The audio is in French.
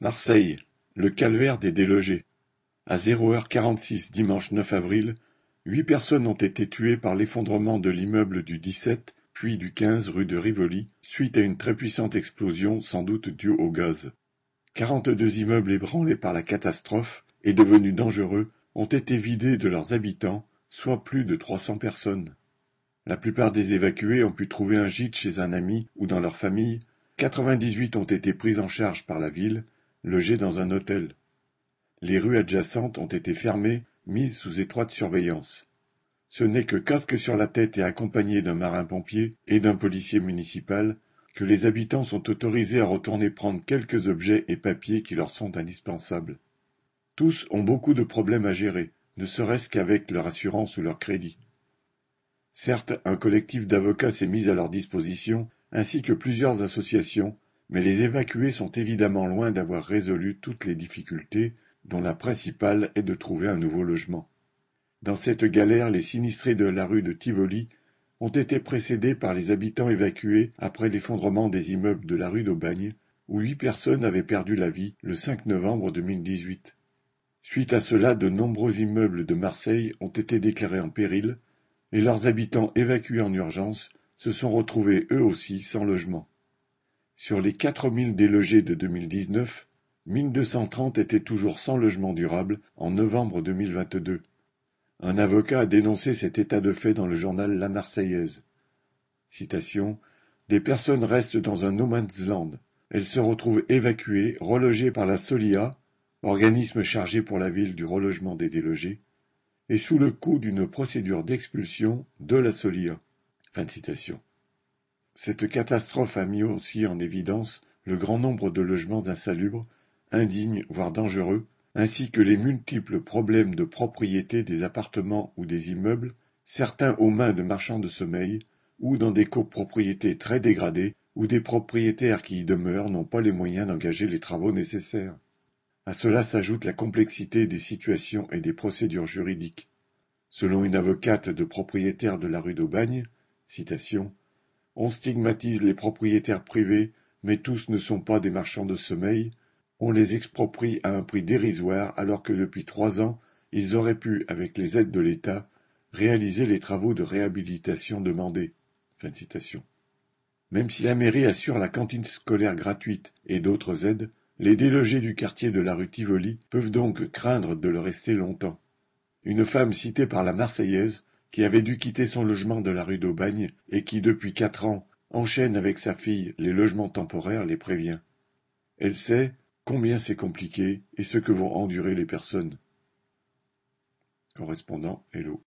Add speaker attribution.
Speaker 1: Marseille, le calvaire des délogés. À zéro heure quarante-six dimanche 9 avril, huit personnes ont été tuées par l'effondrement de l'immeuble du 17 puis du 15 rue de Rivoli suite à une très puissante explosion sans doute due au gaz. Quarante-deux immeubles ébranlés par la catastrophe et devenus dangereux ont été vidés de leurs habitants, soit plus de trois cents personnes. La plupart des évacués ont pu trouver un gîte chez un ami ou dans leur famille, quatre-vingt-dix-huit ont été pris en charge par la ville logés dans un hôtel. Les rues adjacentes ont été fermées, mises sous étroite surveillance. Ce n'est que casque sur la tête et accompagné d'un marin-pompier et d'un policier municipal que les habitants sont autorisés à retourner prendre quelques objets et papiers qui leur sont indispensables. Tous ont beaucoup de problèmes à gérer, ne serait-ce qu'avec leur assurance ou leur crédit. Certes, un collectif d'avocats s'est mis à leur disposition, ainsi que plusieurs associations mais les évacués sont évidemment loin d'avoir résolu toutes les difficultés, dont la principale est de trouver un nouveau logement. Dans cette galère, les sinistrés de la rue de Tivoli ont été précédés par les habitants évacués après l'effondrement des immeubles de la rue d'Aubagne, où huit personnes avaient perdu la vie le 5 novembre 2018. Suite à cela, de nombreux immeubles de Marseille ont été déclarés en péril, et leurs habitants évacués en urgence se sont retrouvés eux aussi sans logement. Sur les quatre mille délogés de 2019, 1230 étaient toujours sans logement durable en novembre 2022. Un avocat a dénoncé cet état de fait dans le journal La Marseillaise. Citation Des personnes restent dans un no man's land. Elles se retrouvent évacuées, relogées par la Solia, organisme chargé pour la ville du relogement des délogés, et sous le coup d'une procédure d'expulsion de la Solia. Fin de citation. Cette catastrophe a mis aussi en évidence le grand nombre de logements insalubres, indignes voire dangereux, ainsi que les multiples problèmes de propriété des appartements ou des immeubles, certains aux mains de marchands de sommeil, ou dans des copropriétés très dégradées, où des propriétaires qui y demeurent n'ont pas les moyens d'engager les travaux nécessaires. À cela s'ajoute la complexité des situations et des procédures juridiques. Selon une avocate de propriétaire de la rue d'Aubagne, citation, on stigmatise les propriétaires privés, mais tous ne sont pas des marchands de sommeil. On les exproprie à un prix dérisoire alors que depuis trois ans, ils auraient pu, avec les aides de l'État, réaliser les travaux de réhabilitation demandés. Même si la mairie assure la cantine scolaire gratuite et d'autres aides, les délogés du quartier de la rue Tivoli peuvent donc craindre de le rester longtemps. Une femme citée par la Marseillaise qui avait dû quitter son logement de la rue d'Aubagne et qui depuis quatre ans enchaîne avec sa fille les logements temporaires les prévient. Elle sait combien c'est compliqué et ce que vont endurer les personnes. Correspondant Hello.